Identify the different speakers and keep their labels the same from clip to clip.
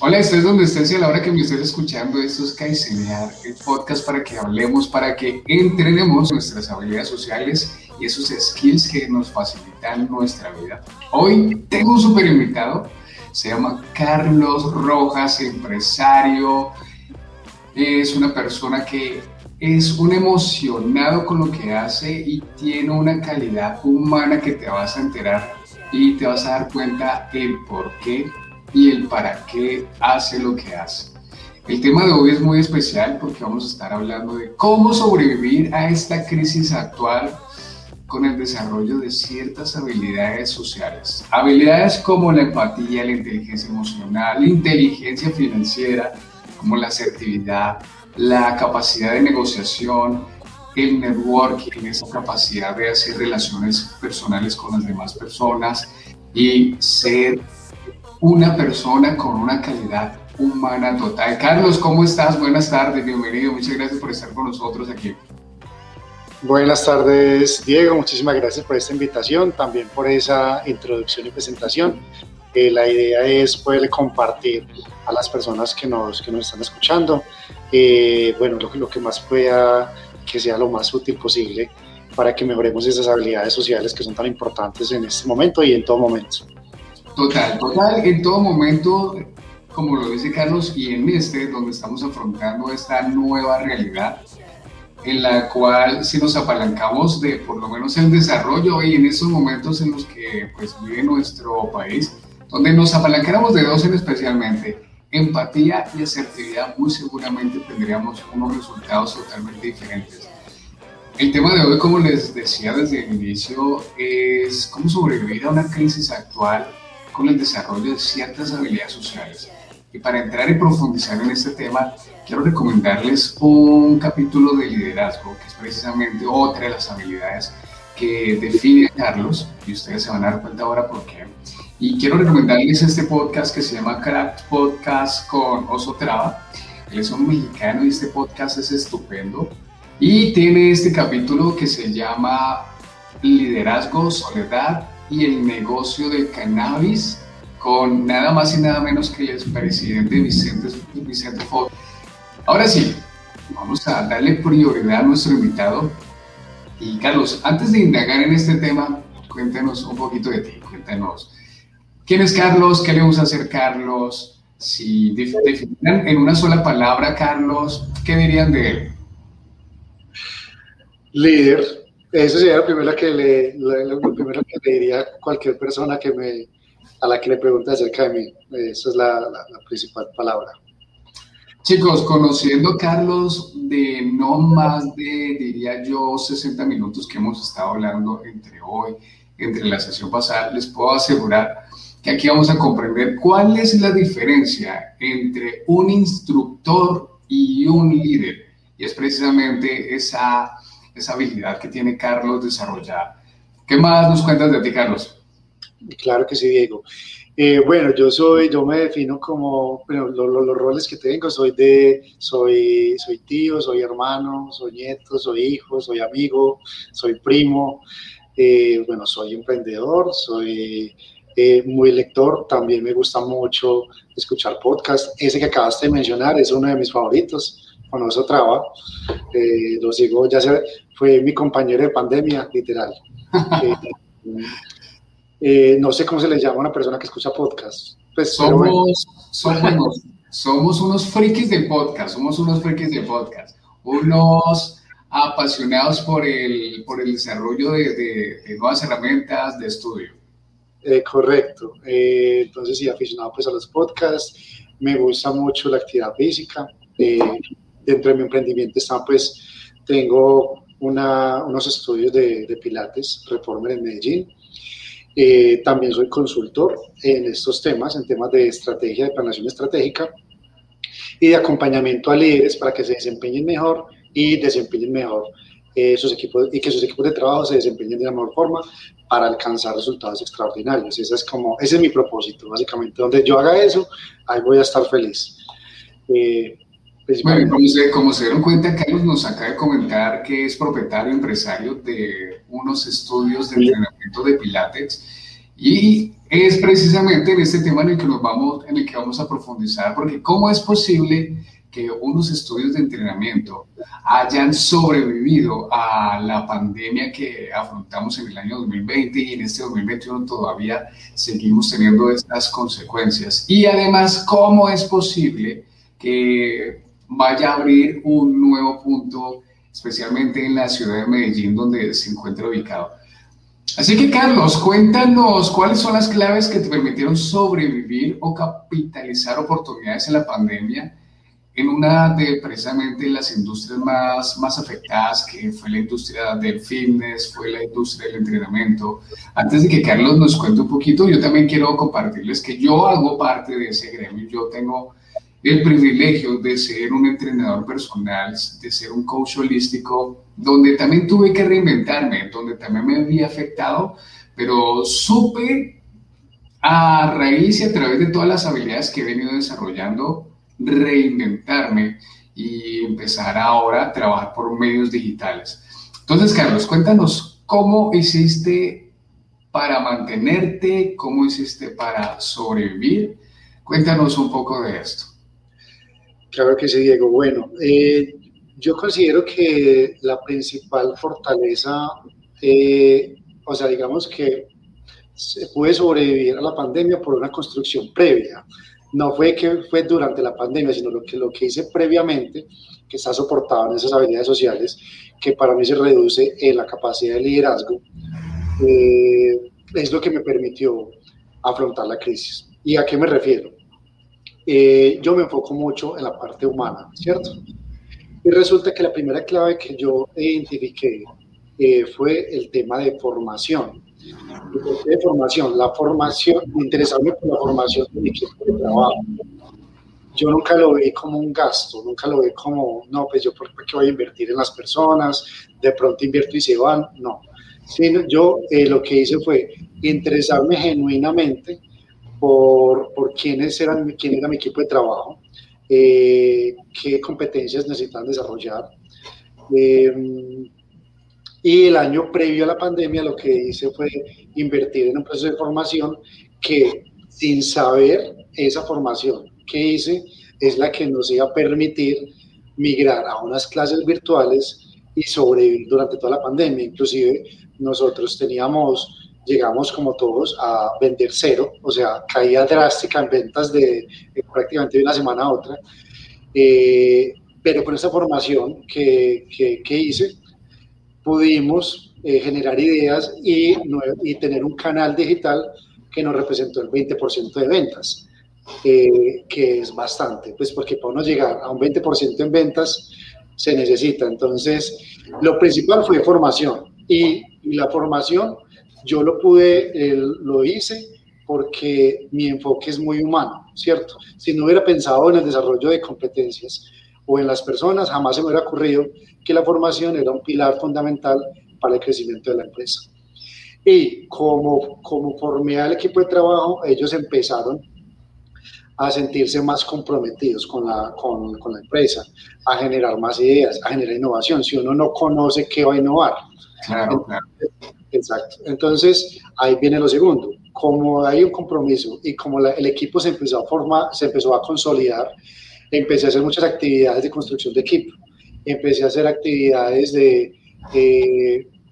Speaker 1: Hola, estés donde estés y a la hora que me estés escuchando, esto es Caicenear, el podcast para que hablemos, para que entrenemos nuestras habilidades sociales y esos skills que nos facilitan nuestra vida. Hoy tengo un super invitado, se llama Carlos Rojas, empresario, es una persona que es un emocionado con lo que hace y tiene una calidad humana que te vas a enterar y te vas a dar cuenta el por qué y el para qué hace lo que hace. El tema de hoy es muy especial porque vamos a estar hablando de cómo sobrevivir a esta crisis actual con el desarrollo de ciertas habilidades sociales. Habilidades como la empatía, la inteligencia emocional, la inteligencia financiera, como la asertividad, la capacidad de negociación, el networking, esa capacidad de hacer relaciones personales con las demás personas y ser una persona con una calidad humana total. Carlos, ¿cómo estás? Buenas tardes, bienvenido. Muchas gracias por estar con nosotros aquí.
Speaker 2: Buenas tardes, Diego. Muchísimas gracias por esta invitación, también por esa introducción y presentación. Eh, la idea es poder compartir a las personas que nos, que nos están escuchando, eh, bueno, lo, lo que más pueda, que sea lo más útil posible para que mejoremos esas habilidades sociales que son tan importantes en este momento y en todo momento.
Speaker 1: Total, total, en todo momento, como lo dice Carlos, y en este, donde estamos afrontando esta nueva realidad, en la cual si nos apalancamos de por lo menos el desarrollo y en estos momentos en los que pues vive nuestro país, donde nos apalancáramos de dos en especialmente, empatía y asertividad, muy seguramente tendríamos unos resultados totalmente diferentes. El tema de hoy, como les decía desde el inicio, es cómo sobrevivir a una crisis actual con el desarrollo de ciertas habilidades sociales. Y para entrar y profundizar en este tema, quiero recomendarles un capítulo de liderazgo, que es precisamente otra de las habilidades que define a Carlos, y ustedes se van a dar cuenta ahora por qué. Y quiero recomendarles este podcast que se llama Craft Podcast con Oso Traba. Él es un mexicano y este podcast es estupendo. Y tiene este capítulo que se llama Liderazgo, Soledad y el negocio del cannabis con nada más y nada menos que el presidente Vicente, Vicente Fox. Ahora sí, vamos a darle prioridad a nuestro invitado. Y Carlos, antes de indagar en este tema, cuéntenos un poquito de ti, cuéntanos. ¿Quién es Carlos? ¿Qué le gusta hacer Carlos? Si definieran en una sola palabra Carlos, ¿qué dirían de él?
Speaker 2: Líder, eso sería lo primero que le, lo, primero que le diría a cualquier persona que me, a la que le pregunte acerca de mí. Esa es la, la, principal palabra.
Speaker 1: Chicos, conociendo Carlos de no más de, diría yo, 60 minutos que hemos estado hablando entre hoy, entre la sesión pasada, les puedo asegurar que aquí vamos a comprender cuál es la diferencia entre un instructor y un líder. Y es precisamente esa esa habilidad que tiene Carlos desarrollada. ¿Qué más nos cuentas de ti, Carlos?
Speaker 2: Claro que sí, Diego. Eh, bueno, yo soy, yo me defino como, bueno, los roles que tengo, soy de, soy, soy tío, soy hermano, soy nieto, soy hijo, soy amigo, soy primo, eh, bueno, soy emprendedor, soy eh, muy lector, también me gusta mucho escuchar podcast. Ese que acabaste de mencionar es uno de mis favoritos, con eso trabajo. lo sigo, ya se, fue mi compañero de pandemia, literal. Eh, eh, no sé cómo se le llama a una persona que escucha podcast.
Speaker 1: Pues, somos, somos, somos unos frikis del podcast, somos unos frikis del podcast, unos apasionados por el, por el desarrollo de, nuevas herramientas de estudio.
Speaker 2: Eh, correcto. entonces, sí, aficionado pues a los podcasts, me gusta mucho la actividad física. Dentro de mi emprendimiento está, pues, tengo unos estudios de, Pilates, Reformer en Medellín. Eh, también soy consultor en estos temas, en temas de estrategia, de planeación estratégica y de acompañamiento a líderes para que se desempeñen mejor y desempeñen mejor eh, sus equipos y que sus equipos de trabajo se desempeñen de la mejor forma para alcanzar resultados extraordinarios. Ese es como, ese es mi propósito, básicamente. Donde yo haga eso, ahí voy a estar feliz.
Speaker 1: Eh, bueno, como se, dieron cuenta, Carlos nos acaba de comentar que es propietario empresario de unos estudios de entrenamiento de Pilates Y es precisamente en este tema en el que nos vamos, en el que vamos a profundizar, porque cómo es posible que unos estudios de entrenamiento hayan sobrevivido a la pandemia que afrontamos en el año 2020 y en este 2021 todavía seguimos teniendo estas consecuencias. Y además, ¿cómo es posible que vaya a abrir un nuevo punto, especialmente en la ciudad de Medellín, donde se encuentra ubicado? Así que Carlos, cuéntanos cuáles son las claves que te permitieron sobrevivir o capitalizar oportunidades en la pandemia en una de precisamente las industrias más, más afectadas, que fue la industria del fitness, fue la industria del entrenamiento. Antes de que Carlos nos cuente un poquito, yo también quiero compartirles que yo hago parte de ese gremio. Yo tengo el privilegio de ser un entrenador personal, de ser un coach holístico, donde también tuve que reinventarme, donde también me había afectado, pero supe a raíz y a través de todas las habilidades que he venido desarrollando, reinventarme y empezar ahora a trabajar por medios digitales. Entonces, Carlos, cuéntanos cómo hiciste para mantenerte, cómo hiciste para sobrevivir. Cuéntanos un poco de esto.
Speaker 2: Claro que sí, Diego. Bueno, eh, yo considero que la principal fortaleza, eh, o sea, digamos que se puede sobrevivir a la pandemia por una construcción previa no fue que fue durante la pandemia, sino lo que, lo que hice previamente, que está soportado en esas habilidades sociales, que para mí se reduce en la capacidad de liderazgo, eh, es lo que me permitió afrontar la crisis. ¿Y a qué me refiero? Eh, yo me enfoco mucho en la parte humana, ¿cierto? Y resulta que la primera clave que yo identifiqué eh, fue el tema de formación de formación, la formación, interesarme por la formación de mi equipo de trabajo. Yo nunca lo vi como un gasto, nunca lo vi como, no, pues yo por qué voy a invertir en las personas, de pronto invierto y se van, no. Sino yo eh, lo que hice fue interesarme genuinamente por, por quiénes eran, quién era mi equipo de trabajo, eh, qué competencias necesitan desarrollar. Eh, y el año previo a la pandemia lo que hice fue invertir en un proceso de formación que sin saber esa formación que hice es la que nos iba a permitir migrar a unas clases virtuales y sobrevivir durante toda la pandemia. Inclusive nosotros teníamos, llegamos como todos a vender cero, o sea, caía drástica en ventas de, prácticamente de una semana a otra. Eh, pero con esa formación que, que, que hice, pudimos eh, generar ideas y, y, tener un canal digital que nos representó el 20% de ventas, eh, que es bastante, pues porque para uno llegar a un 20% en ventas se necesita. Entonces, lo principal fue formación y, la formación yo lo pude, lo hice porque mi enfoque es muy humano, ¿cierto? Si no hubiera pensado en el desarrollo de competencias o en las personas, jamás se me hubiera ocurrido que la formación era un pilar fundamental para el crecimiento de la empresa. Y como, como formé al equipo de trabajo, ellos empezaron a sentirse más comprometidos con la, con, con la empresa, a generar más ideas, a generar innovación. Si uno no conoce qué va a innovar.
Speaker 1: Claro, claro.
Speaker 2: Exacto. Entonces, ahí viene lo segundo. Como hay un compromiso y como el equipo se empezó a formar, se empezó a consolidar, empecé a hacer muchas actividades de construcción de equipo empecé a hacer actividades de,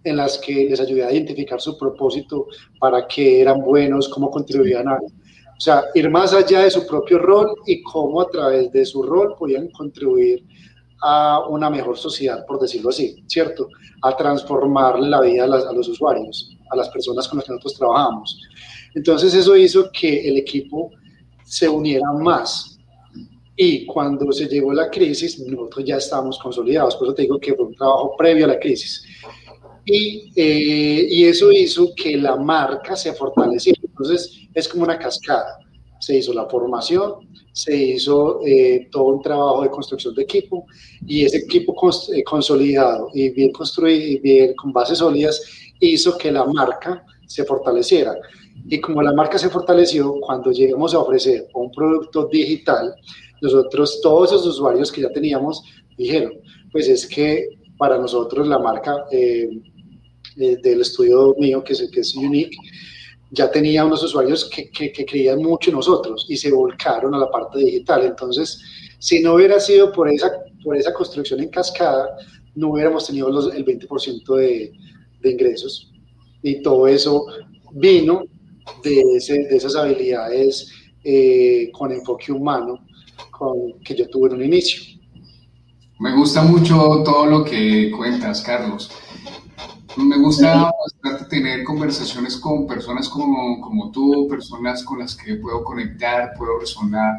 Speaker 2: en las que les ayudé a identificar su propósito, para qué eran buenos, cómo contribuían a... O sea, ir más allá de su propio rol y cómo a través de su rol podían contribuir a una mejor sociedad, por decirlo así, ¿cierto? A transformar la vida a, los usuarios, a las personas con las que nosotros trabajamos. Entonces eso hizo que el equipo se uniera más, y cuando se llegó la crisis, nosotros ya estábamos consolidados, por eso te digo que fue un trabajo previo a la crisis. Y, eh, y eso hizo que la marca se fortaleciera. Entonces, es como una cascada. Se hizo la formación, se hizo eh, todo un trabajo de construcción de equipo y ese equipo eh, consolidado y bien construido y bien con bases sólidas hizo que la marca se fortaleciera. Y como la marca se fortaleció, cuando llegamos a ofrecer un producto digital, nosotros, todos esos usuarios que ya teníamos, dijeron, pues es que para nosotros la marca eh, del estudio mío, que es, que es Unique, ya tenía unos usuarios que, que, creían mucho en nosotros y se volcaron a la parte digital. Entonces, si no hubiera sido por esa, por esa construcción en cascada, no hubiéramos tenido los, el 20% de, de, ingresos. Y todo eso vino de, de esas habilidades eh, con enfoque humano con, que yo tuve en un inicio.
Speaker 1: Me gusta mucho todo lo que cuentas, Carlos. Me gusta bastante tener conversaciones con personas como, como tú, personas con las que puedo conectar, puedo resonar,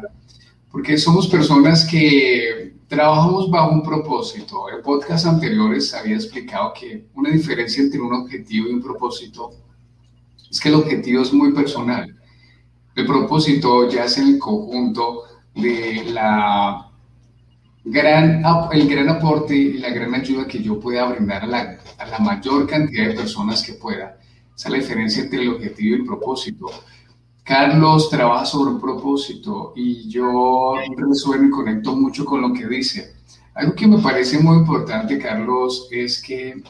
Speaker 1: porque somos personas que trabajamos bajo un propósito. En podcast anteriores había explicado que una diferencia entre un objetivo y un propósito es que el objetivo es muy personal. El propósito ya es en el conjunto de la gran, el gran aporte y la gran ayuda que yo pueda brindar a la, a la mayor cantidad de personas que pueda. Esa es la diferencia entre el objetivo y el propósito. Carlos trabaja sobre un propósito y yo resueno y conecto mucho con lo que dice. Algo que me parece muy importante, Carlos, es que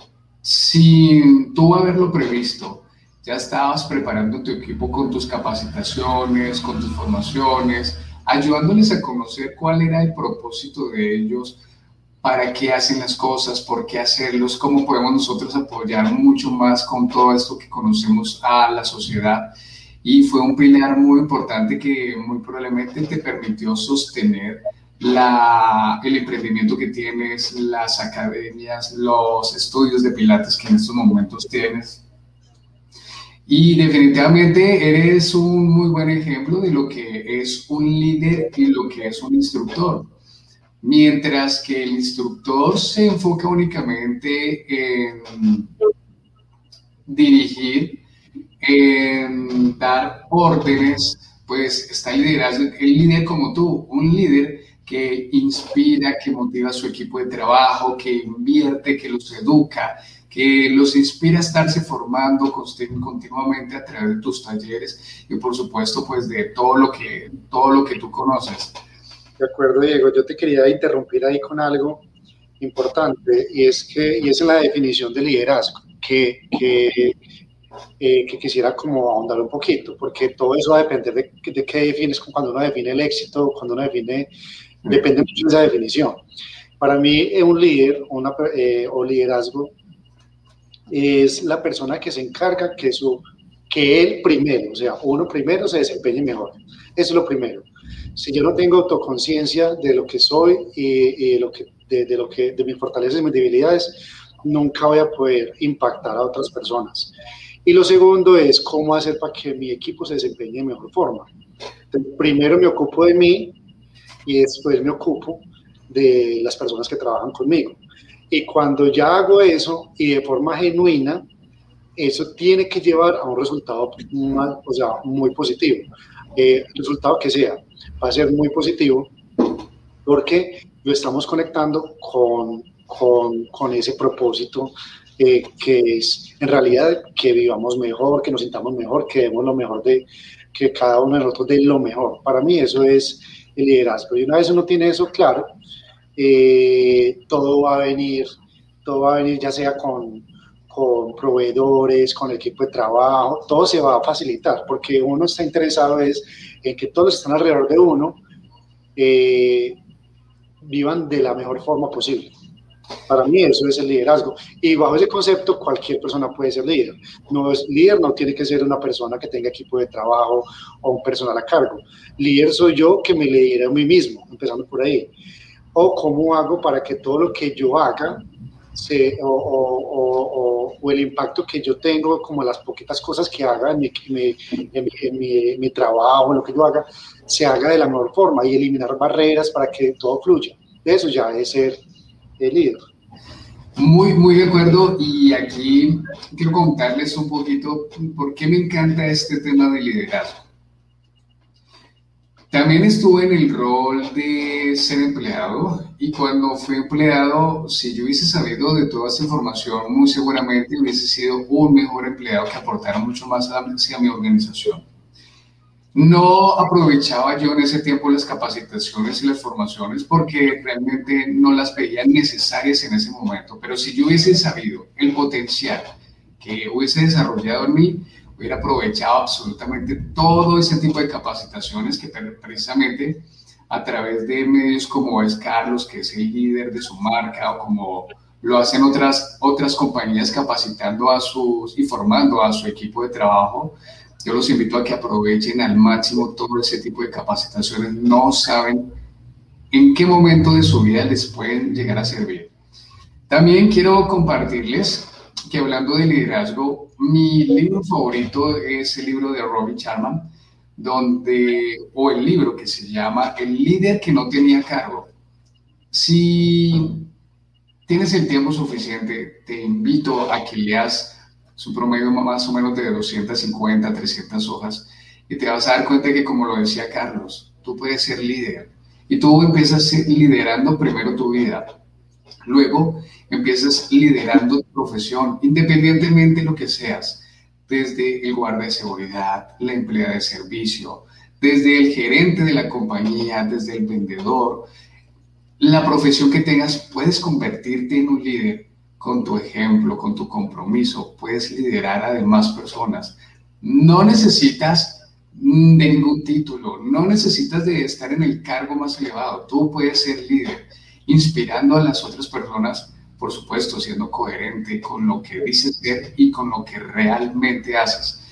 Speaker 1: sin tú haberlo previsto, ya estabas preparando tu equipo con tus capacitaciones, con tus formaciones, ayudándoles a conocer cuál era el propósito de ellos, para qué hacen las cosas, por qué hacerlos, cómo podemos nosotros apoyar mucho más con todo esto que conocemos a la sociedad. Y fue un pilar muy importante que muy probablemente te permitió sostener la, el emprendimiento que tienes, las academias, los estudios de Pilates que en estos momentos tienes y definitivamente eres un muy buen ejemplo de lo que es un líder y lo que es un instructor. Mientras que el instructor se enfoca únicamente en dirigir, en dar órdenes, pues está liderazgo, el líder como tú, un líder que inspira, que motiva a su equipo de trabajo, que invierte, que los educa, que los inspira a estarse formando continuamente a través de tus talleres y por supuesto pues de todo lo que, todo lo que tú conoces.
Speaker 2: De acuerdo, Diego. Yo te quería interrumpir ahí con algo importante y es que y es la definición de liderazgo que, que, eh, que, quisiera como ahondar un poquito, porque todo eso va a depender de, de qué defines cuando uno define el éxito, cuando uno define, depende mucho de esa definición. Para mí, un líder una, eh, o liderazgo es la persona que se encarga que, su, que él primero, o sea, uno primero se desempeñe mejor. Eso es lo primero. Si yo no tengo autoconciencia de lo que soy y, de, lo que, de, lo que, de mis fortalezas y mis debilidades, nunca voy a poder impactar a otras personas. Y lo segundo es cómo hacer para que mi equipo se desempeñe de mejor forma. primero me ocupo de mí y después me ocupo de las personas que trabajan conmigo. Y cuando ya hago eso y de forma genuina, eso tiene que llevar a un resultado o sea, muy positivo. Eh, resultado que sea va a ser muy positivo porque lo estamos conectando con, con, con ese propósito eh, que es en realidad que vivamos mejor, que nos sintamos mejor, que demos lo mejor de, que cada uno de nosotros dé lo mejor. Para mí eso es el liderazgo. Y una vez uno tiene eso claro, eh, todo va a venir, todo va a venir ya sea con, con proveedores, con equipo de trabajo, todo se va a facilitar porque uno está interesado es en que todos están alrededor de uno eh, vivan de la mejor forma posible. Para mí eso es el liderazgo. Y bajo ese concepto cualquier persona puede ser líder. No es líder, no tiene que ser una persona que tenga equipo de trabajo o un personal a cargo. Líder soy yo que me lidere a mí mismo, empezando por ahí o cómo hago para que todo lo que yo haga se, o, el impacto que yo tengo, como las poquitas cosas que haga en mi, en mi, mi, trabajo, en lo que yo haga, se haga de la mejor forma y eliminar barreras para que todo fluya. Eso ya es ser el líder.
Speaker 1: Muy, muy de acuerdo. Y aquí quiero contarles un poquito por qué me encanta este tema de liderazgo. También estuve en el rol de ser empleado y cuando fui empleado, si yo hubiese sabido de toda esa información, muy seguramente hubiese sido un mejor empleado que aportara mucho más a, mi organización. No aprovechaba yo en ese tiempo las capacitaciones y las formaciones porque realmente no las veía necesarias en ese momento, pero si yo hubiese sabido el potencial que hubiese desarrollado en mí, hubiera aprovechado absolutamente todo ese tipo de capacitaciones que precisamente a través de medios como es Carlos, que es el líder de su marca, o como lo hacen otras, otras compañías capacitando a sus y formando a su equipo de trabajo. Yo los invito a que aprovechen al máximo todo ese tipo de capacitaciones. No saben en qué momento de su vida les pueden llegar a servir. También quiero compartirles que hablando de liderazgo, mi libro favorito es el libro de Robin Charman, donde, o el libro que se llama El líder que no tenía cargo. Si tienes el tiempo suficiente, te invito a que leas su promedio más o menos de 250, 300 hojas y te vas a dar cuenta que, como lo decía Carlos, tú puedes ser líder y tú empiezas liderando primero tu vida. Luego empiezas liderando tu profesión, independientemente de lo que seas desde el guardia de seguridad, la empleada de servicio, desde el gerente de la compañía, desde el vendedor, la profesión que tengas, puedes convertirte en un líder con tu ejemplo, con tu compromiso, puedes liderar a demás personas. No necesitas de ningún título, no necesitas de estar en el cargo más elevado, tú puedes ser líder, inspirando a las otras personas por supuesto, siendo coherente con lo que dices ser y con lo que realmente haces.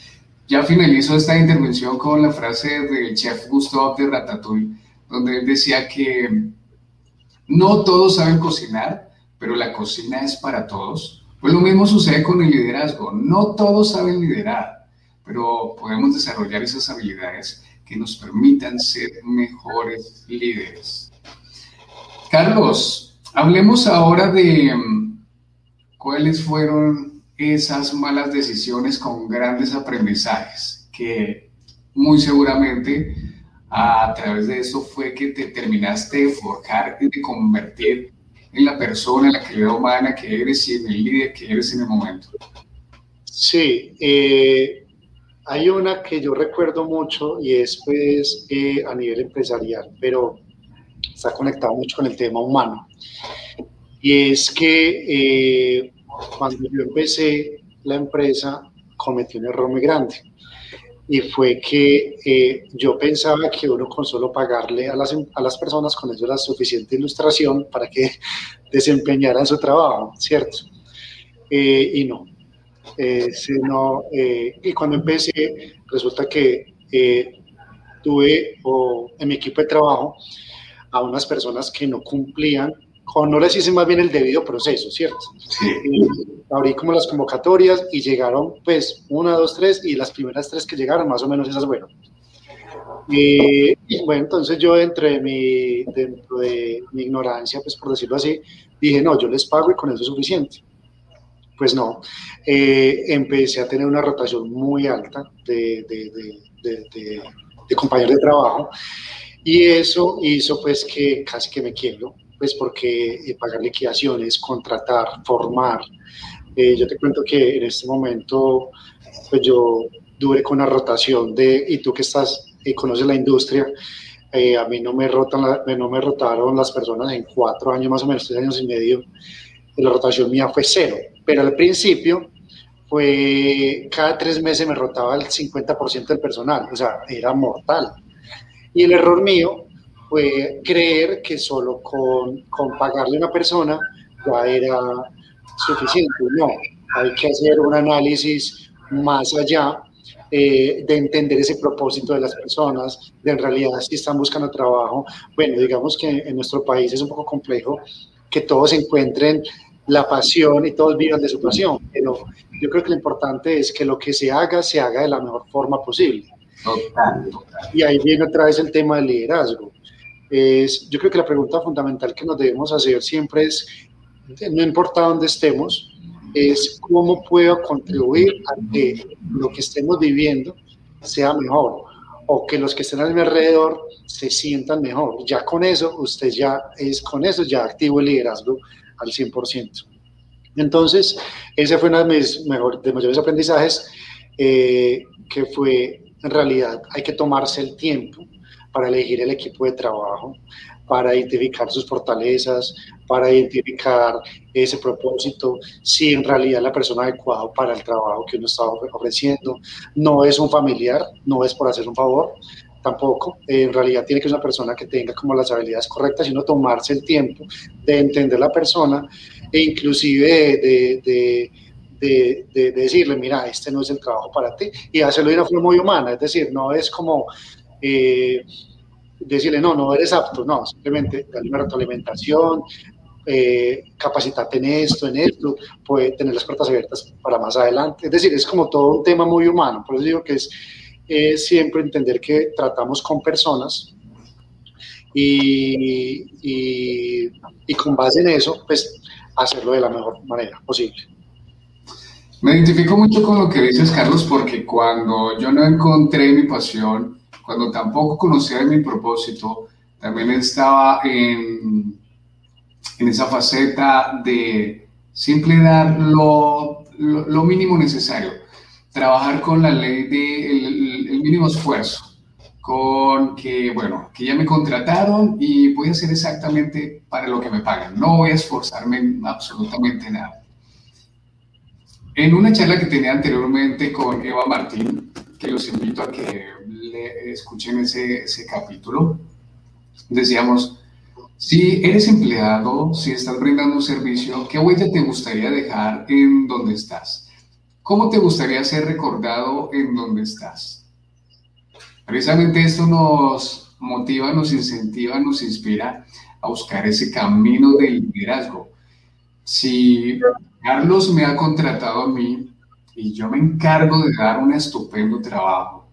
Speaker 1: Ya finalizo esta intervención con la frase del chef Gustave de Ratatouille, donde él decía que no todos saben cocinar, pero la cocina es para todos. Pues lo mismo sucede con el liderazgo. No todos saben liderar, pero podemos desarrollar esas habilidades que nos permitan ser mejores líderes. Carlos, Hablemos ahora de mm, cuáles fueron esas malas decisiones con grandes aprendizajes, que muy seguramente a través de eso fue que te terminaste de forjar y de convertir en la persona, en la calidad humana que eres y en el líder que eres en el momento.
Speaker 2: Sí, eh, hay una que yo recuerdo mucho y es pues eh, a nivel empresarial, pero está conectado mucho con el tema humano. Y es que eh, cuando yo empecé la empresa cometí un error muy grande. Y fue que eh, yo pensaba que uno con solo pagarle a las, a las personas con eso era suficiente ilustración para que desempeñaran su trabajo, ¿cierto? Eh, y no. no y cuando empecé, resulta que tuve en mi equipo de trabajo a unas personas que no cumplían, con, no les hice más bien el debido proceso, ¿cierto? Sí. abrí como las convocatorias y llegaron, pues, una, dos, tres, y las primeras tres que llegaron, más o menos esas fueron. y bueno, entonces yo dentro de, mi, dentro de mi ignorancia, pues por decirlo así, dije, no, yo les pago y con eso es suficiente. Pues no, eh, empecé a tener una rotación muy alta de, de, de, de compañeros de trabajo y eso hizo pues que casi que me quiebro, pues porque eh, pagar liquidaciones, contratar, formar. Eh, yo te cuento que en este momento pues yo duré con una rotación de, y tú que estás y conoces la industria, eh, a mí no me, rotan no me rotaron las personas en cuatro años, más o menos tres años y medio, la rotación mía fue cero, pero al principio fue cada tres meses me rotaba el 50% del personal, o sea, era mortal. Y el error mío fue creer que solo con, con pagarle a una persona ya era suficiente. No, hay que hacer un análisis más allá eh, de entender ese propósito de las personas, de en realidad si están buscando trabajo. Bueno, digamos que en nuestro país es un poco complejo que todos encuentren la pasión y todos vivan de su pasión, pero yo creo que lo importante es que lo que se haga, se haga de la mejor forma posible. Y ahí viene otra vez el tema del liderazgo. Es, yo creo que la pregunta fundamental que nos debemos hacer siempre es, no importa dónde estemos, es cómo puedo contribuir a que lo que estemos viviendo sea mejor o que los que estén a mi alrededor se sientan mejor. Ya con eso, usted ya es con eso, ya activo el liderazgo al 100%. Entonces, ese fue uno de mis mejor, de mayores aprendizajes, eh, que fue en realidad hay que tomarse el tiempo para elegir el equipo de trabajo, para identificar sus fortalezas, para identificar ese propósito, si en realidad la persona adecuada para el trabajo que uno está ofreciendo. No es un familiar, no es por hacer un favor, tampoco, en realidad tiene que ser una persona que tenga como las habilidades correctas, sino tomarse el tiempo de entender la persona e inclusive de, de, decirle, mira, este no es el trabajo para ti, y hacerlo de una forma muy humana, es decir, no es como... Eh, decirle, no, no eres apto, no, simplemente darle una retroalimentación, eh, capacitate en esto, en esto, puede tener las puertas abiertas para más adelante. Es decir, es como todo un tema muy humano, por eso digo que es siempre entender que tratamos con personas y, y, con base en eso, pues hacerlo de la mejor manera posible.
Speaker 1: Me identifico mucho con lo que dices, Carlos, porque cuando yo no encontré mi pasión, cuando tampoco conocía mi propósito, también estaba en, en esa faceta de simple dar lo, lo, mínimo necesario, trabajar con la ley del el mínimo esfuerzo, con que, bueno, que ya me contrataron y voy a hacer exactamente para lo que me pagan, no voy a esforzarme en absolutamente nada. En una charla que tenía anteriormente con Eva Martín, que los invito a que le escuchen ese, ese capítulo, decíamos, si eres empleado, si estás brindando un servicio, ¿qué huella te gustaría dejar en donde estás? ¿Cómo te gustaría ser recordado en donde estás? Precisamente esto nos motiva, nos incentiva, nos inspira a buscar ese camino del liderazgo. Si Carlos me ha contratado a mí y yo me encargo de dar un estupendo trabajo.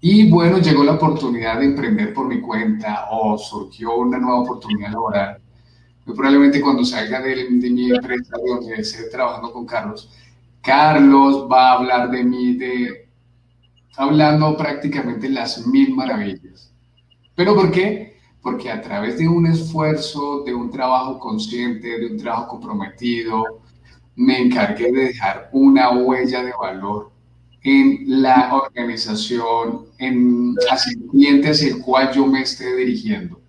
Speaker 1: Y bueno, llegó la oportunidad de emprender por mi cuenta o surgió una nueva oportunidad laboral. Muy probablemente cuando salga de, mi empresa donde esté trabajando con Carlos, Carlos va a hablar de mí, de, hablando prácticamente las mil maravillas. ¿Pero por qué? Porque a través de un esfuerzo, de un trabajo consciente, de un trabajo comprometido, me encargué de dejar una huella de valor en la organización, en hacia el cliente hacia el cual yo me esté dirigiendo.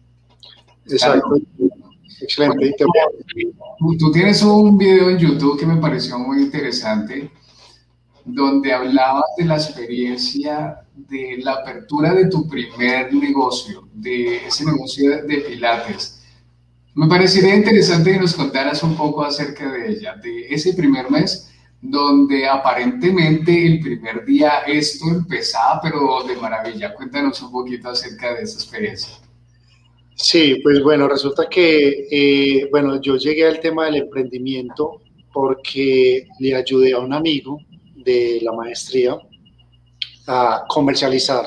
Speaker 2: Exacto. Excelente.
Speaker 1: Tú, tienes un video en YouTube que me pareció muy interesante, donde hablabas de la experiencia de la apertura de tu primer negocio, de ese negocio de pilates me parecería interesante que nos contaras un poco acerca de ella, de ese primer mes donde aparentemente el primer día esto empezaba, pero de maravilla. Cuéntanos un poquito acerca de esa experiencia.
Speaker 2: Sí, pues bueno, resulta que, eh, bueno, yo llegué al tema del emprendimiento porque le ayudé a un amigo de la maestría a comercializar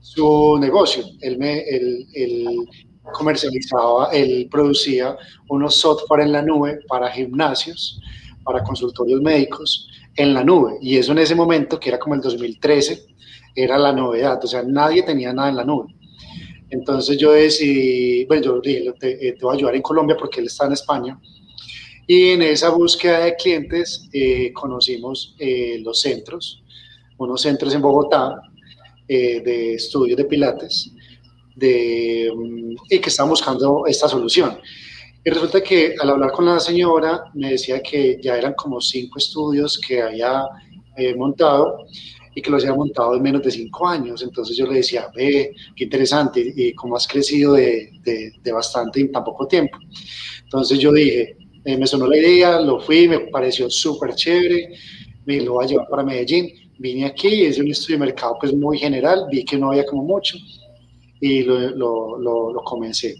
Speaker 2: su negocio. Me, comercializaba, él producía unos software en la nube para gimnasios, para consultorios médicos en la nube. Y eso en ese momento, que era como el 2013, era la novedad. O sea, nadie tenía nada en la nube. Entonces yo decidí, bueno, yo dije, te, eh, te voy a ayudar en Colombia porque él está en España. Y en esa búsqueda de clientes eh, conocimos eh, los centros, unos centros en Bogotá de estudios de Pilates de, mm, y que estaba buscando esta solución. Y resulta que al hablar con la señora me decía que ya eran como cinco estudios que había eh, montado y que los había montado en menos de cinco años. Entonces yo le decía, ve, qué interesante y cómo has crecido de, de, bastante en tan poco tiempo. Entonces yo dije, eh, me sonó la idea, lo fui, me pareció súper chévere, me lo voy a llevar para Medellín. Vine aquí, es un estudio de mercado pues muy general, vi que no había como mucho y lo, lo, lo, comencé.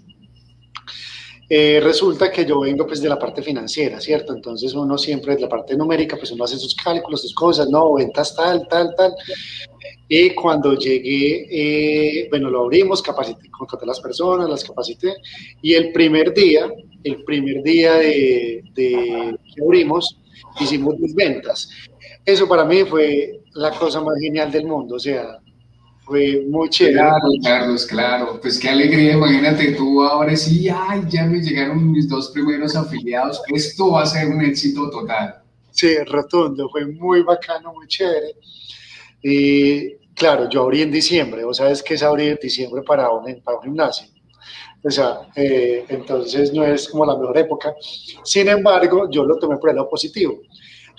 Speaker 2: Eh, resulta que yo vengo pues de la parte financiera, ¿cierto? Entonces uno siempre de la parte numérica, pues uno hace sus cálculos, sus cosas, no, ventas tal, tal, tal. Y cuando llegué, eh, bueno, lo abrimos, capacité, contraté a las personas, las capacité. Y el primer día, el primer día de, de que abrimos, hicimos mis ventas. Eso para mí fue la cosa más genial del mundo, o sea, fue muy chévere.
Speaker 1: Claro, Carlos, claro. Pues qué alegría, imagínate tú ahora sí, ay, ya me llegaron mis dos primeros afiliados. Esto va a ser un éxito total.
Speaker 2: Sí, rotundo, fue muy bacano, muy chévere. Y claro, yo abrí en diciembre, ¿vos sabes qué es abrir en diciembre para un, para un gimnasio? O sea, eh, entonces no es como la mejor época. Sin embargo, yo lo tomé por el lado positivo.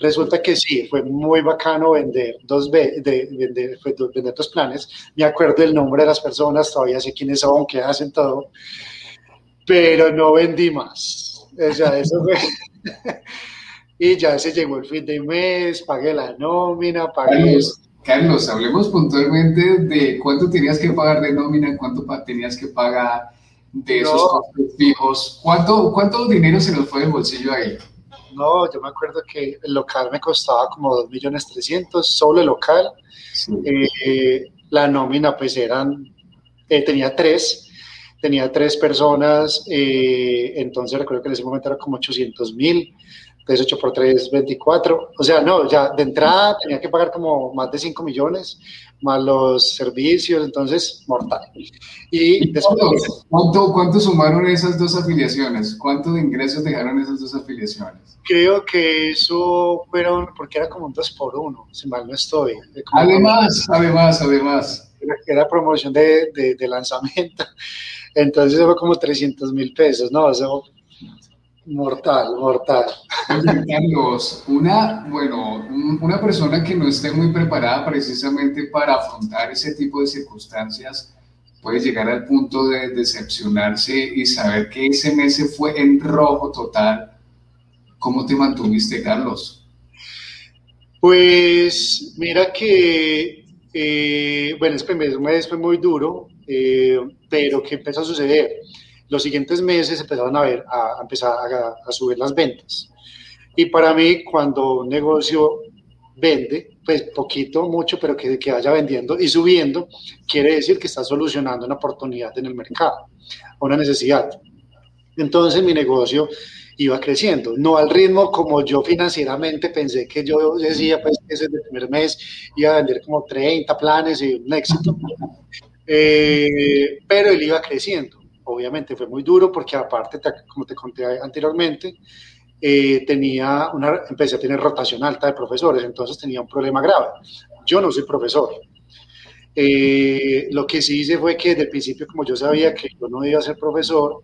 Speaker 2: Resulta que sí, fue muy bacano vender dos, de, vender, vender dos planes. Me acuerdo el nombre de las personas, todavía sé quiénes son, qué hacen todo, pero no vendí más. O sea, eso fue... y ya se llegó el fin de mes, pagué la nómina, pagué...
Speaker 1: Carlos, hablemos puntualmente de cuánto tenías que pagar de nómina, cuánto tenías que pagar de esos costos fijos. ¿Cuánto, ¿Cuánto dinero se nos fue del bolsillo ahí?
Speaker 2: No, yo me acuerdo que el local me costaba como 2 millones 300, solo el local. Eh, la nómina pues eran, eh, tenía tres, tenía tres personas, eh, entonces recuerdo que en ese momento era como 800 mil. 8 por 3, 24. O sea, no, ya de entrada tenía que pagar como más de 5 millones, más los servicios, entonces mortal.
Speaker 1: Y después, ¿Cuánto, ¿Cuánto sumaron esas dos afiliaciones? ¿Cuánto de ingresos dejaron esas dos afiliaciones?
Speaker 2: Creo que eso fueron, porque era como un 2 por 1, si mal no estoy.
Speaker 1: Además, además, además.
Speaker 2: Era promoción de, de, de lanzamiento. Entonces fue como 300 mil pesos, ¿no? Eso Mortal, mortal.
Speaker 1: Carlos, una, bueno, una persona que no esté muy preparada precisamente para afrontar ese tipo de circunstancias puede llegar al punto de decepcionarse y saber que ese mes se fue en rojo total. ¿Cómo te mantuviste, Carlos?
Speaker 2: Pues mira que, eh, bueno, primer mes fue muy duro, eh, pero ¿qué empezó a suceder? Los siguientes meses empezaron a ver, a, empezar a, subir las ventas. Y para mí, cuando un negocio vende, pues poquito, mucho, pero que, que vaya vendiendo y subiendo, quiere decir que está solucionando una oportunidad en el mercado, una necesidad. Entonces mi negocio iba creciendo, no al ritmo como yo financieramente pensé que yo decía, pues ese primer mes iba a vender como 30 planes y un éxito, eh, pero él iba creciendo obviamente fue muy duro porque aparte, como te conté anteriormente, eh, tenía una, empecé a tener rotación alta de profesores, entonces tenía un problema grave. Yo no soy profesor. Eh, lo que sí hice fue que desde el principio, como yo sabía que yo no iba a ser profesor,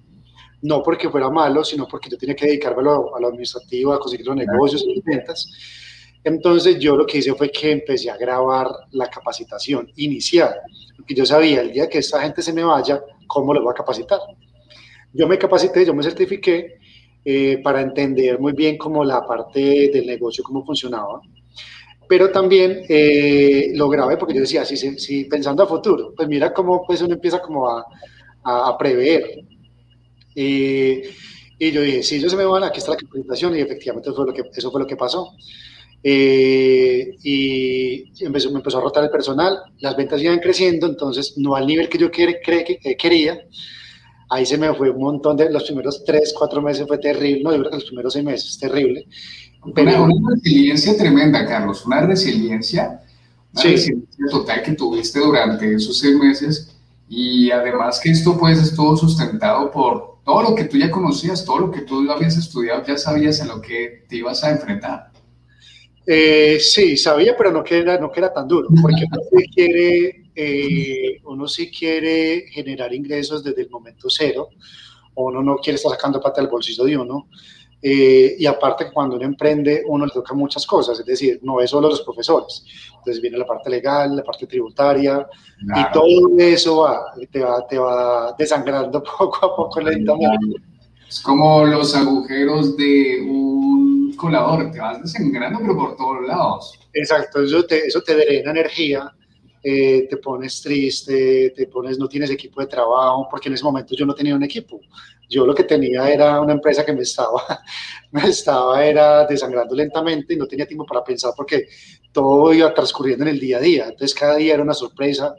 Speaker 2: no porque fuera malo, sino porque yo tenía que dedicarme a lo, a lo administrativo, a conseguir los negocios y las ventas. Entonces yo lo que hice fue que empecé a grabar la capacitación inicial, porque yo sabía el día que esta gente se me vaya, ¿cómo lo voy a capacitar? Yo me capacité, yo me certifiqué eh, para entender muy bien cómo la parte del negocio, cómo funcionaba. Pero también eh, lo grabé porque yo decía, si, si, pensando a futuro, pues mira cómo pues uno empieza como a, a, prever. y yo dije, si ellos se me van, aquí está la capacitación y efectivamente eso fue lo que, eso fue lo que pasó. Eh, y empezó, me empezó a rotar el personal, las ventas iban creciendo, entonces no al nivel que yo que, que, quería. Ahí se me fue un montón de, los primeros tres, cuatro meses fue terrible, no, yo creo que los primeros seis meses, terrible.
Speaker 1: Pero, una, resiliencia tremenda, Carlos, una resiliencia, una resiliencia total que tuviste durante esos seis meses y además que esto pues estuvo sustentado por todo lo que tú ya conocías, todo lo que tú habías estudiado, ya sabías en lo que te ibas a enfrentar.
Speaker 2: Eh, sí, sabía, pero no que, era, no que era tan duro, porque uno sí, quiere, eh, uno sí quiere generar ingresos desde el momento cero, o uno no quiere estar sacando parte del bolsillo de uno. Eh, y aparte, cuando uno emprende, uno le toca muchas cosas, es decir, no es solo los profesores. Entonces viene la parte legal, la parte tributaria, y todo eso va, te, va, te va desangrando poco a poco lentamente.
Speaker 1: Es como los agujeros de un colador, te vas desengrando, pero por todos lados.
Speaker 2: Exacto, eso te, eso te drena energía, eh, te pones triste, te pones, no tienes equipo de trabajo, porque en ese momento yo no tenía un equipo. Yo lo que tenía era una empresa que me estaba, me estaba era desangrando lentamente y no tenía tiempo para pensar porque todo iba transcurriendo en el día a día. Entonces cada día era una sorpresa,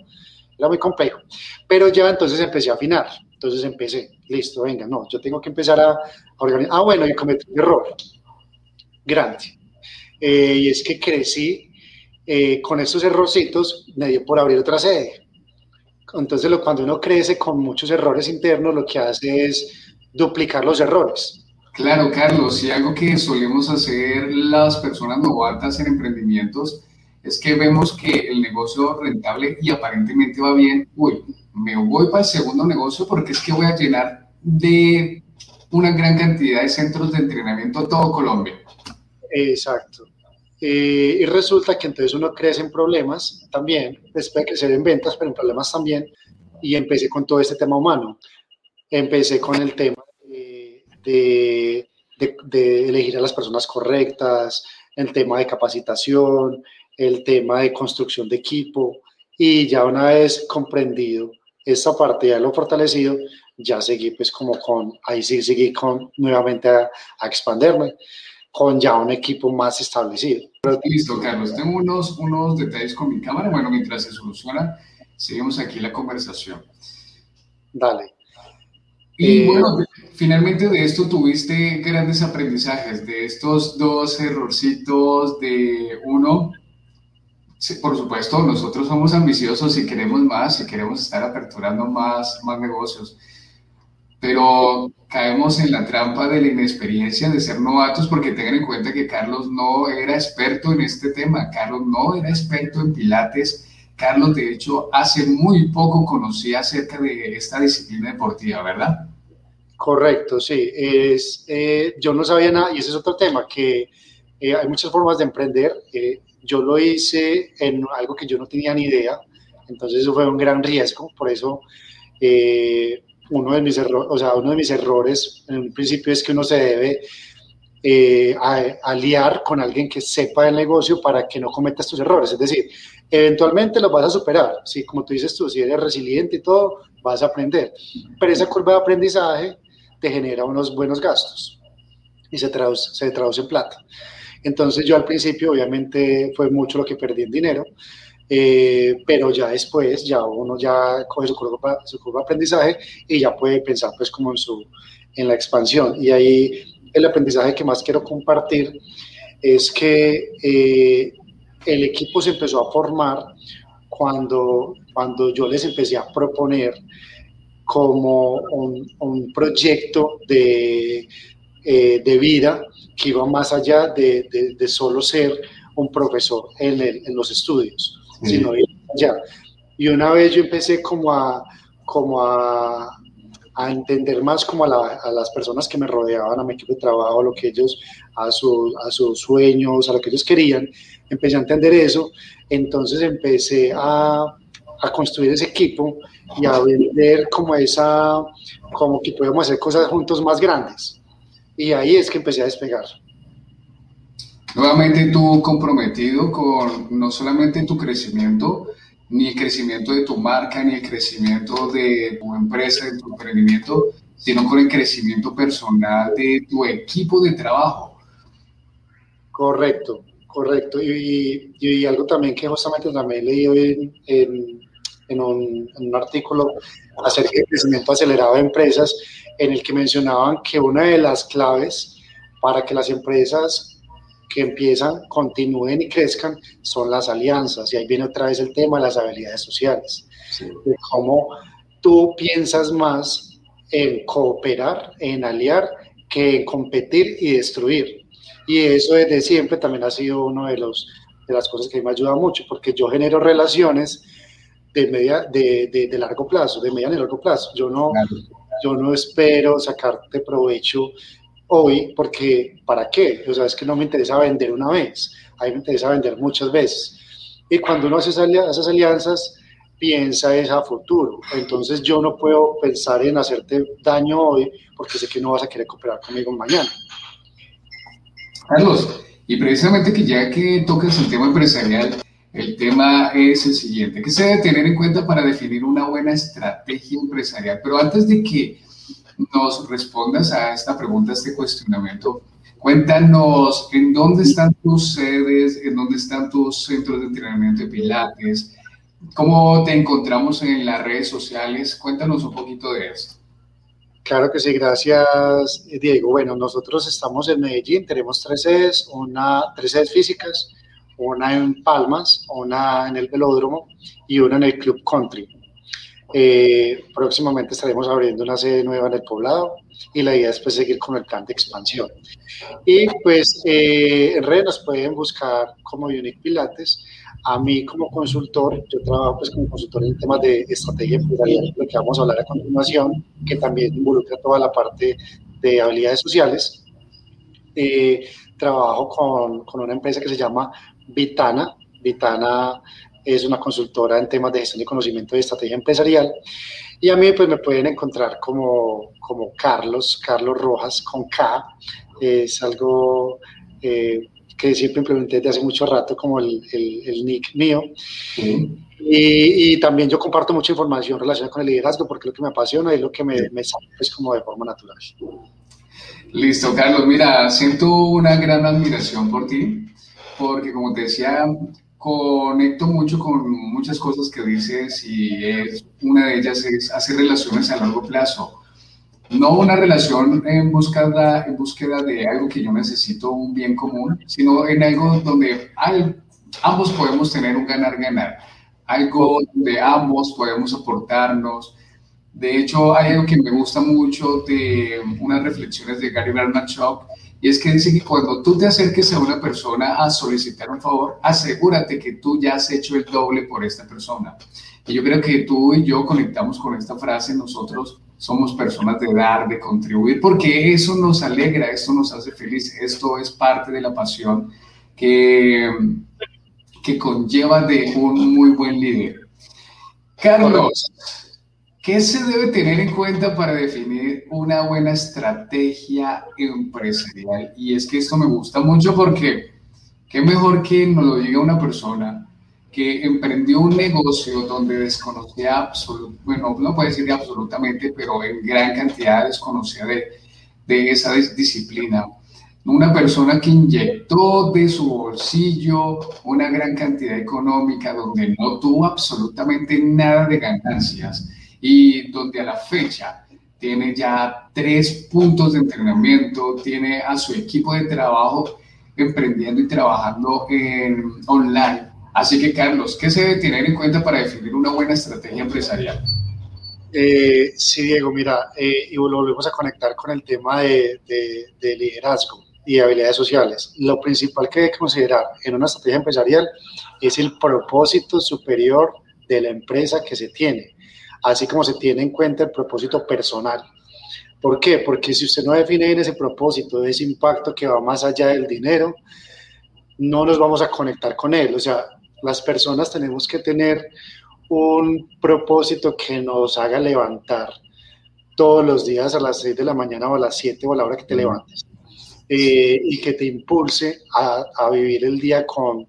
Speaker 2: era muy complejo. Pero ya entonces empecé a afinar. Entonces empecé, listo, venga, no, yo tengo que empezar a, a organizar. Ah, bueno, y cometí un error grande. Eh, y es que crecí eh, con estos errorcitos, me dio por abrir otra sede. Entonces, cuando uno crece con muchos errores internos, lo que hace es duplicar los errores.
Speaker 1: Claro, Carlos, y algo que solemos hacer las personas novatas en emprendimientos es que vemos que el negocio rentable y aparentemente va bien, uy, me voy para el segundo negocio porque es que voy a llenar de una gran cantidad de centros de entrenamiento todo Colombia.
Speaker 2: Exacto. Eh, y resulta que entonces uno crece en problemas también, después de crecer en ventas, pero en problemas también, y empecé con todo este tema humano. Empecé con el tema de, elegir a las personas correctas, el tema de capacitación, el tema de construcción de equipo, y ya una vez comprendido esta parte, ya lo fortalecido, ya seguí pues como con, ahí sí seguí con nuevamente a, a con ya un equipo más establecido.
Speaker 1: Listo, Carlos, tengo unos, unos detalles con mi cámara. Bueno, mientras se soluciona, seguimos aquí la conversación.
Speaker 2: Dale.
Speaker 1: Y eh, bueno, finalmente de esto tuviste grandes aprendizajes, de estos dos errorcitos de uno. por supuesto, nosotros somos ambiciosos y queremos más y queremos estar aperturando más, más negocios pero caemos en la trampa de la inexperiencia de ser novatos porque tengan en cuenta que Carlos no era experto en este tema, Carlos no era experto en pilates, Carlos de hecho hace muy poco conocía acerca de esta disciplina deportiva, ¿verdad?
Speaker 2: Correcto, sí. Es, eh, yo no sabía nada y ese es otro tema, que eh, hay muchas formas de emprender. Eh, yo lo hice en algo que yo no tenía ni idea, entonces eso fue un gran riesgo, por eso uno de mis errores, o sea, uno de mis errores en un principio es que uno se debe eh, aliar con alguien que sepa el negocio para que no cometa estos errores. Es decir, eventualmente los vas a superar. Si, como tú dices tú, si eres resiliente y todo, vas a aprender. Pero esa curva de aprendizaje te genera unos buenos gastos y se traduce, se traduce en plata. Entonces yo al principio obviamente fue mucho lo que perdí en dinero, eh, pero ya después, ya uno ya coge su curva, de aprendizaje y ya puede pensar pues como en, su, en la expansión. Y ahí el aprendizaje que más quiero compartir es que eh, el equipo se empezó a formar cuando, cuando yo les empecé a proponer como un, un proyecto de, eh, de, vida que iba más allá de, de, de solo ser un profesor en, el, en los estudios sino ir allá. Y una vez yo empecé como a, como a, a entender más como a, a, las personas que me rodeaban, a mi equipo de trabajo, a lo que ellos, a, su, a sus sueños, a lo que ellos querían, empecé a entender eso, entonces empecé a, a construir ese equipo y a vender como esa, como que podíamos hacer cosas juntos más grandes. Y ahí es que empecé a despegar.
Speaker 1: Nuevamente tú comprometido con no solamente tu crecimiento, ni el crecimiento de tu marca, ni el crecimiento de tu empresa, de tu emprendimiento, sino con el crecimiento personal de tu equipo de trabajo.
Speaker 2: Correcto, correcto. Y, algo también que justamente también leí hoy en, un, en, un, artículo acerca del crecimiento acelerado de empresas, en el que mencionaban que una de las claves para que las empresas que empiezan, continúen y crezcan son las alianzas. Y ahí viene otra vez el tema de las habilidades sociales. De cómo tú piensas más en cooperar, en aliar, que en competir y destruir. Y eso desde siempre también ha sido una de, los, de las cosas que me ayuda mucho, porque yo genero relaciones de, media, de, de, largo plazo, de mediano y largo plazo. Yo no, yo no espero sacarte provecho hoy, porque ¿para qué? O sea, es que no me interesa vender una vez, a mí me interesa vender muchas veces. Y cuando uno hace esas alianzas, piensa es a futuro. Entonces yo no puedo pensar en hacerte daño hoy porque sé que no vas a querer cooperar conmigo mañana.
Speaker 1: Carlos, y precisamente que ya que tocas el tema empresarial, el tema es el siguiente, ¿qué se debe tener en cuenta para definir una buena estrategia empresarial? Pero antes de que nos respondas a esta pregunta, a este cuestionamiento, cuéntanos en dónde están tus sedes, en dónde están tus centros de entrenamiento de Pilates, cómo te encontramos en las redes sociales. Cuéntanos un poquito de esto.
Speaker 2: Claro que sí, gracias Diego. Bueno, nosotros estamos en Medellín, tenemos tres sedes, una, tres sedes físicas, una en Palmas, una en el velódromo y una en el Club Country. Eh, próximamente estaremos abriendo una sede nueva en el poblado y la idea es pues, seguir con el plan de expansión. Y pues eh, en redes nos pueden buscar como Unique Pilates. A mí como consultor, yo trabajo pues como consultor en temas de estrategia empresarial, lo que vamos a hablar a continuación, que también involucra toda la parte de habilidades sociales. Eh, trabajo con, con, una empresa que se llama Vitana. Vitana es una consultora en temas de gestión de conocimiento y estrategia empresarial. Y a mí pues me pueden encontrar como, como Carlos, Carlos Rojas con K. Es algo eh, que siempre implementé desde hace mucho rato como el, el, nick mío. Y, y, también yo comparto mucha información relacionada con el liderazgo porque es lo que me apasiona y lo que me, me sale pues, como de forma natural.
Speaker 1: Listo, Carlos. Mira, siento una gran admiración por ti, porque como te decía, conecto mucho con muchas cosas que dices y es, una de ellas es hacer relaciones a largo plazo. No una relación en búsqueda, en búsqueda de algo que yo necesito, un bien común, sino en algo donde ambos podemos tener un ganar-ganar, algo donde ambos podemos aportarnos, de hecho, hay algo que me gusta mucho de unas reflexiones de Gary Vaynerchuk y es que dice que cuando tú te acerques a una persona a solicitar un favor, asegúrate que tú ya has hecho el doble por esta persona. Y yo creo que tú y yo conectamos con esta frase, nosotros somos personas de dar, de contribuir, porque eso nos alegra, esto nos hace feliz, esto es parte de la pasión que, que conlleva de un muy buen líder. Carlos. ¿Qué se debe tener en cuenta para definir una buena estrategia empresarial? Y es que esto me gusta mucho porque qué mejor que nos lo diga una persona que emprendió un negocio donde desconocía absolutamente, bueno, no puede decir absolutamente, pero en gran cantidad desconocía de, de esa disciplina. Una persona que inyectó de su bolsillo una gran cantidad económica donde no tuvo absolutamente nada de ganancias y donde a la fecha tiene ya tres puntos de entrenamiento, tiene a su equipo de trabajo emprendiendo y trabajando en online. Así que, Carlos, ¿qué se debe tener en cuenta para definir una buena estrategia empresarial?
Speaker 2: Eh, sí, Diego, mira, eh, y volvemos a conectar con el tema de, de, liderazgo y habilidades sociales. Lo principal que hay que considerar en una estrategia empresarial es el propósito superior de la empresa que se tiene así como se tiene en cuenta el propósito personal. ¿Por qué? Porque si usted no define bien ese propósito, ese impacto que va más allá del dinero, no nos vamos a conectar con él. O sea, las personas tenemos que tener un propósito que nos haga levantar todos los días a las 6 de la mañana o a las 7 o a la hora que te levantes. Eh, y que te impulse a, a, vivir el día con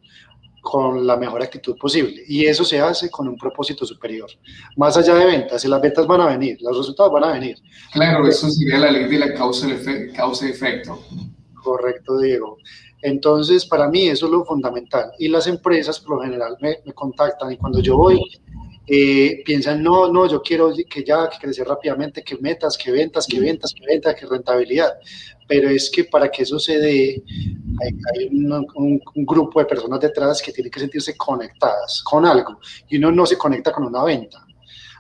Speaker 2: con la mejor actitud posible. Y eso se hace con un propósito superior. Más allá de ventas, si las ventas van a venir, los resultados van a venir.
Speaker 1: Claro, eso sería la ley de la causa-efecto.
Speaker 2: Correcto, Diego. Entonces, para mí eso es lo fundamental. Y las empresas, por lo general, me, me contactan y cuando yo voy, eh, piensan, no, no, yo quiero que ya, que crecer rápidamente, que metas, que ventas, que ventas, que ventas, que rentabilidad. Pero es que para que eso se dé, hay, un, grupo de personas detrás que tienen que sentirse conectadas con algo y uno no se conecta con una venta.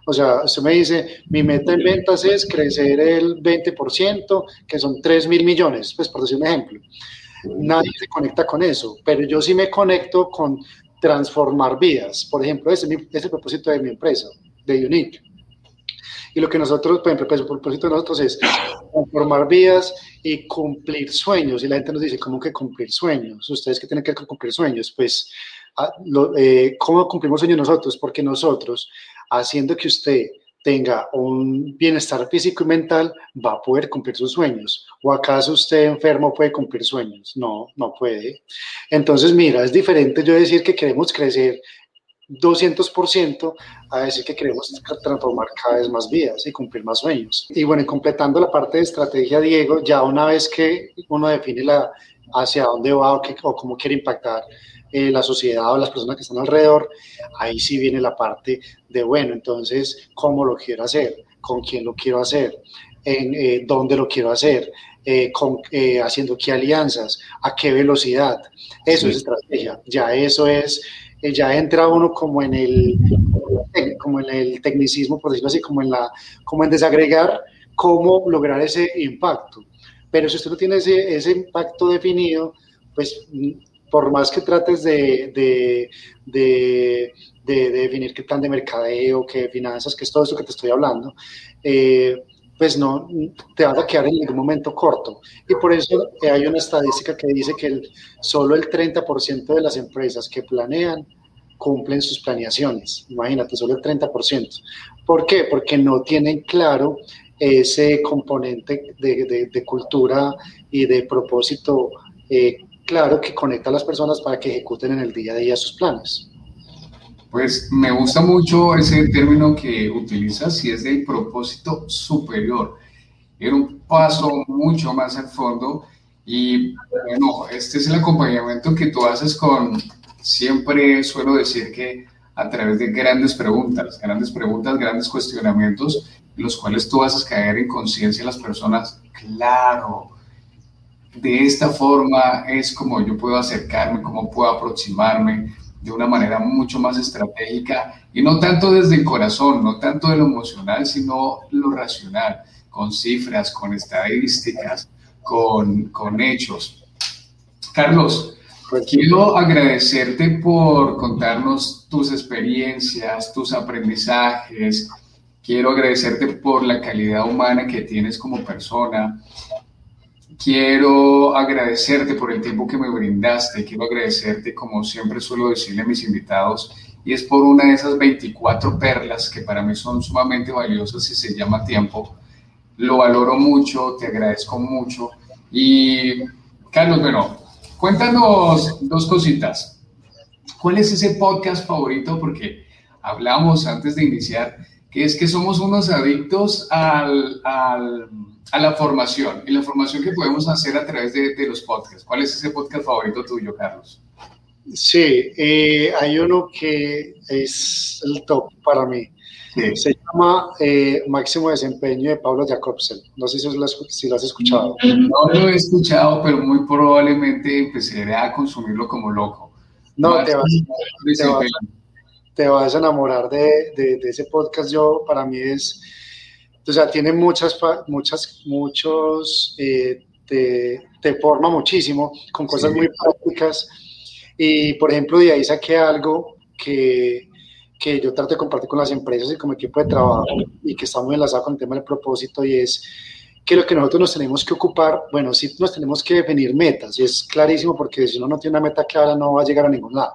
Speaker 2: O sea, usted me dice, mi meta en ventas es crecer el 20%, que son 3 mil millones, pues por decir un ejemplo. Nadie se conecta con eso, pero yo sí me conecto con transformar vidas. Por ejemplo, ese es, el propósito de mi empresa, de Unique. Y lo que nosotros, por ejemplo, el propósito de nosotros es transformar vidas y cumplir sueños. Y la gente nos dice, ¿cómo que cumplir sueños? ¿Ustedes qué tienen que cumplir sueños? Pues, ah, eh, ¿cómo cumplimos sueños nosotros? Porque nosotros, haciendo que usted tenga un bienestar físico y mental, va a poder cumplir sus sueños. ¿O acaso usted enfermo puede cumplir sueños? No, no puede. Entonces, mira, es diferente yo decir que queremos crecer 200% a decir que queremos transformar cada vez más vidas y cumplir más sueños. Y bueno, completando la parte de estrategia, Diego, ya una vez que uno define la, hacia dónde va o, o cómo quiere impactar eh, la sociedad o las personas que están alrededor, ahí sí viene la parte de, bueno, entonces, ¿cómo lo quiero hacer? ¿Con quién lo quiero hacer? ¿En eh, dónde lo quiero hacer? Eh, con, haciendo qué alianzas, a qué velocidad. Eso es estrategia. Ya eso es, ya entra uno como en el, como en el tecnicismo, por decirlo así, como en la, como en desagregar cómo lograr ese impacto. Pero si usted no tiene ese, ese impacto definido, pues por más que trates de, de, de, de, definir qué plan de mercadeo, qué finanzas, qué es todo eso que te estoy hablando, eh, pues no te vas a quedar en ningún momento corto. Y por eso hay una estadística que dice que solo el 30% de las empresas que planean cumplen sus planeaciones. Imagínate, solo el 30%. ¿Por qué? Porque no tienen claro ese componente de, de, cultura y de propósito eh, claro que conecta a las personas para que ejecuten en el día a día sus planes.
Speaker 1: Pues me gusta mucho ese término que utilizas y es del propósito superior. Era un paso mucho más al fondo y bueno, este es el acompañamiento que tú haces con, siempre suelo decir que a través de grandes preguntas, grandes preguntas, grandes cuestionamientos, los cuales tú a caer en conciencia a las personas, claro, de esta forma es como yo puedo acercarme, cómo puedo aproximarme de una manera mucho más estratégica y no tanto desde el corazón, no tanto de lo emocional, sino lo racional, con cifras, con estadísticas, con, con hechos. Carlos, quiero agradecerte por contarnos tus experiencias, tus aprendizajes. Quiero agradecerte por la calidad humana que tienes como persona, Quiero agradecerte por el tiempo que me brindaste, quiero agradecerte como siempre suelo decirle a mis invitados, y es por una de esas 24 perlas que para mí son sumamente valiosas y se llama tiempo. Lo valoro mucho, te agradezco mucho. Y Carlos, bueno, cuéntanos dos cositas. ¿Cuál es ese podcast favorito? Porque hablamos antes de iniciar que es que somos unos adictos al, al a la formación y la formación que podemos hacer a través de, de los podcasts. ¿Cuál es ese podcast favorito tuyo, Carlos?
Speaker 2: Sí, eh, hay uno que es el top para mí. Se llama eh, Máximo Desempeño de Pablo Jacobsen. No sé si lo, has, si lo has escuchado.
Speaker 1: No lo he escuchado, pero muy probablemente empezaré a consumirlo como loco.
Speaker 2: No, te vas, te, vas, te vas, a enamorar de, de, de ese podcast. Yo, para mí es o sea, tiene muchas, muchas, muchos, eh, te, te, forma muchísimo con cosas muy prácticas. Y, por ejemplo, de ahí saqué algo que, que yo trato de compartir con las empresas y como equipo de trabajo y que está muy enlazado con el tema del propósito y es que lo que nosotros nos tenemos que ocupar, bueno, sí nos tenemos que definir metas y es clarísimo porque si uno no tiene una meta clara no va a llegar a ningún lado.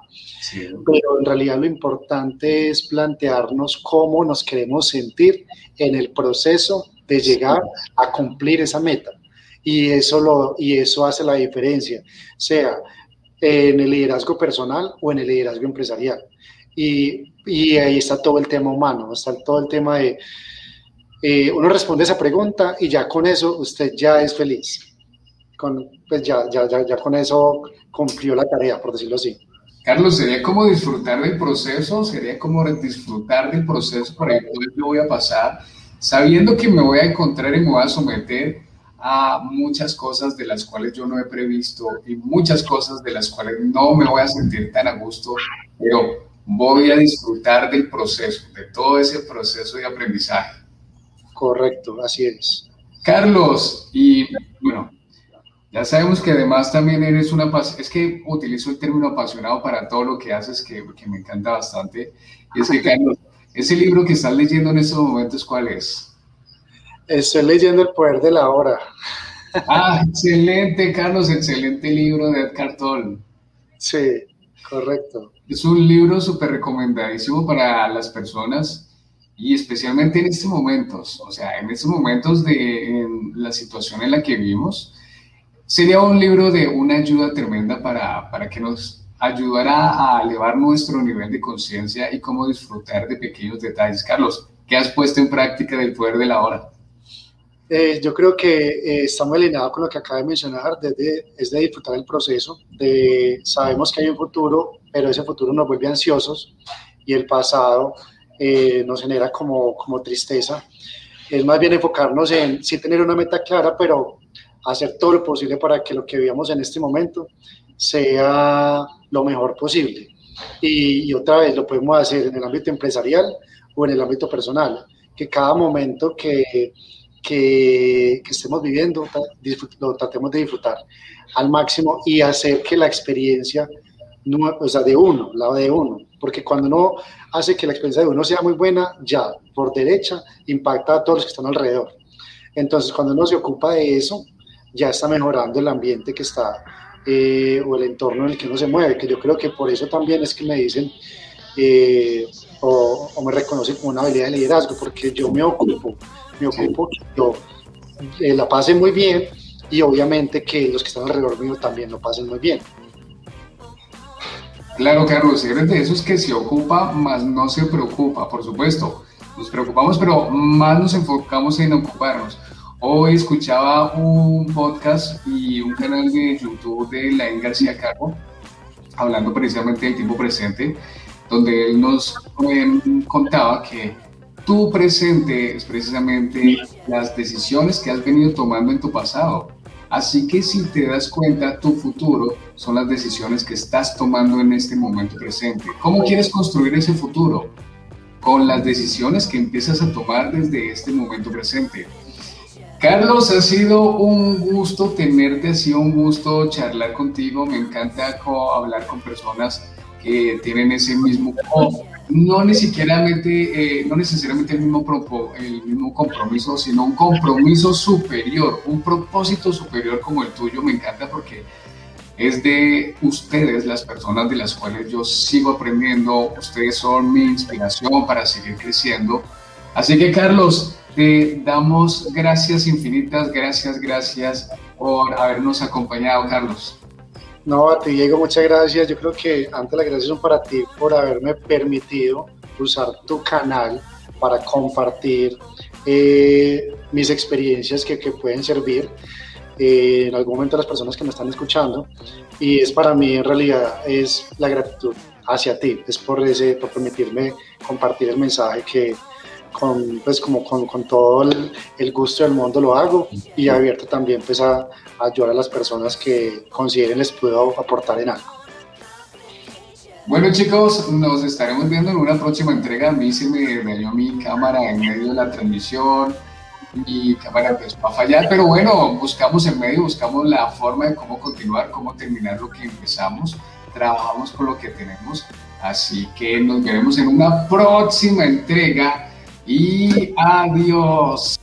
Speaker 2: Pero en realidad lo importante es plantearnos cómo nos queremos sentir en el proceso de llegar a cumplir esa meta. Y eso, lo, y eso hace la diferencia, sea en el liderazgo personal o en el liderazgo empresarial. Y, y ahí está todo el tema humano, está todo el tema de, eh, uno responde esa pregunta y ya con eso usted ya es feliz. Con, pues ya, ya, ya, ya con eso cumplió la tarea, por decirlo así.
Speaker 1: Carlos, sería como disfrutar del proceso, sería como disfrutar del proceso para el cual yo voy a pasar, sabiendo que me voy a encontrar y me voy a someter a muchas cosas de las cuales yo no he previsto y muchas cosas de las cuales no me voy a sentir tan a gusto, pero voy a disfrutar del proceso, de todo ese proceso de aprendizaje.
Speaker 2: Correcto, así es.
Speaker 1: Carlos, y bueno, ya sabemos que además también eres una, es que utilizo el término apasionado para todo lo que haces, que, que me encanta bastante. Y es que, Carlos, ese libro que estás leyendo en estos momentos, ¿cuál es?
Speaker 2: Estoy leyendo El Poder de la Hora.
Speaker 1: Ah, excelente, Carlos, excelente libro de Edgar Tolle.
Speaker 2: Sí, correcto.
Speaker 1: Es un libro súper recomendadísimo para las personas y especialmente en estos momentos, o sea, en estos momentos de la situación en la que vivimos, sería un libro de una ayuda tremenda para, para que nos ayudara a elevar nuestro nivel de conciencia y cómo disfrutar de pequeños detalles. Carlos, ¿qué has puesto en práctica del poder de la hora?
Speaker 2: Eh, yo creo que eh, estamos alineados con lo que acaba de mencionar, desde, es de disfrutar el proceso, de, sabemos que hay un futuro, pero ese futuro nos vuelve ansiosos y el pasado eh, nos genera como, como tristeza. Es más bien enfocarnos en sí tener una meta clara, pero hacer todo lo posible para que lo que vivamos en este momento sea lo mejor posible. Y, otra vez lo podemos hacer en el ámbito empresarial o en el ámbito personal, que cada momento que, que, que estemos viviendo, lo tratemos de disfrutar al máximo y hacer que la experiencia, o sea, de uno, la de uno, porque cuando uno hace que la experiencia de uno sea muy buena, ya por derecha impacta a todos los que están alrededor. Entonces, cuando uno se ocupa de eso, ya está mejorando el ambiente que está eh, o el entorno en el que uno se mueve, que yo creo que por eso también es que me dicen eh, o, me reconocen como una habilidad de liderazgo, porque yo me ocupo, me ocupo yo eh, la pase muy bien y obviamente que los que están alrededor mío también lo pasen muy bien.
Speaker 1: Claro, Carlos, eres de esos que se ocupa, más no se preocupa, por supuesto. Nos preocupamos, pero más nos enfocamos en ocuparnos. Hoy escuchaba un podcast y un canal de YouTube de Laín García Cargo, hablando precisamente del tiempo presente, donde él nos em, contaba que tu presente es precisamente las decisiones que has venido tomando en tu pasado. Así que si te das cuenta, tu futuro son las decisiones que estás tomando en este momento presente. ¿Cómo quieres construir ese futuro? Con las decisiones que empiezas a tomar desde este momento presente. Carlos, ha sido un gusto tenerte, ha sido un gusto charlar contigo. Me encanta hablar con personas que tienen ese mismo, no, siquiera eh, no necesariamente el mismo, el mismo compromiso, sino un compromiso superior, un propósito superior como el tuyo. Me encanta porque es de ustedes, las personas de las cuales yo sigo aprendiendo. Ustedes son mi inspiración para seguir creciendo. Así que, Carlos, te damos gracias infinitas, gracias, gracias por habernos acompañado, Carlos.
Speaker 2: No, a ti Diego, muchas gracias. Yo creo que antes las gracias son para ti por haberme permitido usar tu canal para compartir eh, mis experiencias que, que pueden servir eh, en algún momento a las personas que me están escuchando. Y es para mí en realidad es la gratitud hacia ti, es por, ese, por permitirme compartir el mensaje que, con, pues, como con, con todo el, gusto del mundo lo hago y abierto también pues, a, ayudar a las personas que consideren les puedo aportar en algo.
Speaker 1: Bueno chicos, nos estaremos viendo en una próxima entrega. A mí se me dañó mi cámara en medio de la transmisión. Mi cámara empezó a fallar, pero bueno, buscamos en medio, buscamos la forma de cómo continuar, cómo terminar lo que empezamos. Trabajamos con lo que tenemos. Así que nos veremos en una próxima entrega y adiós.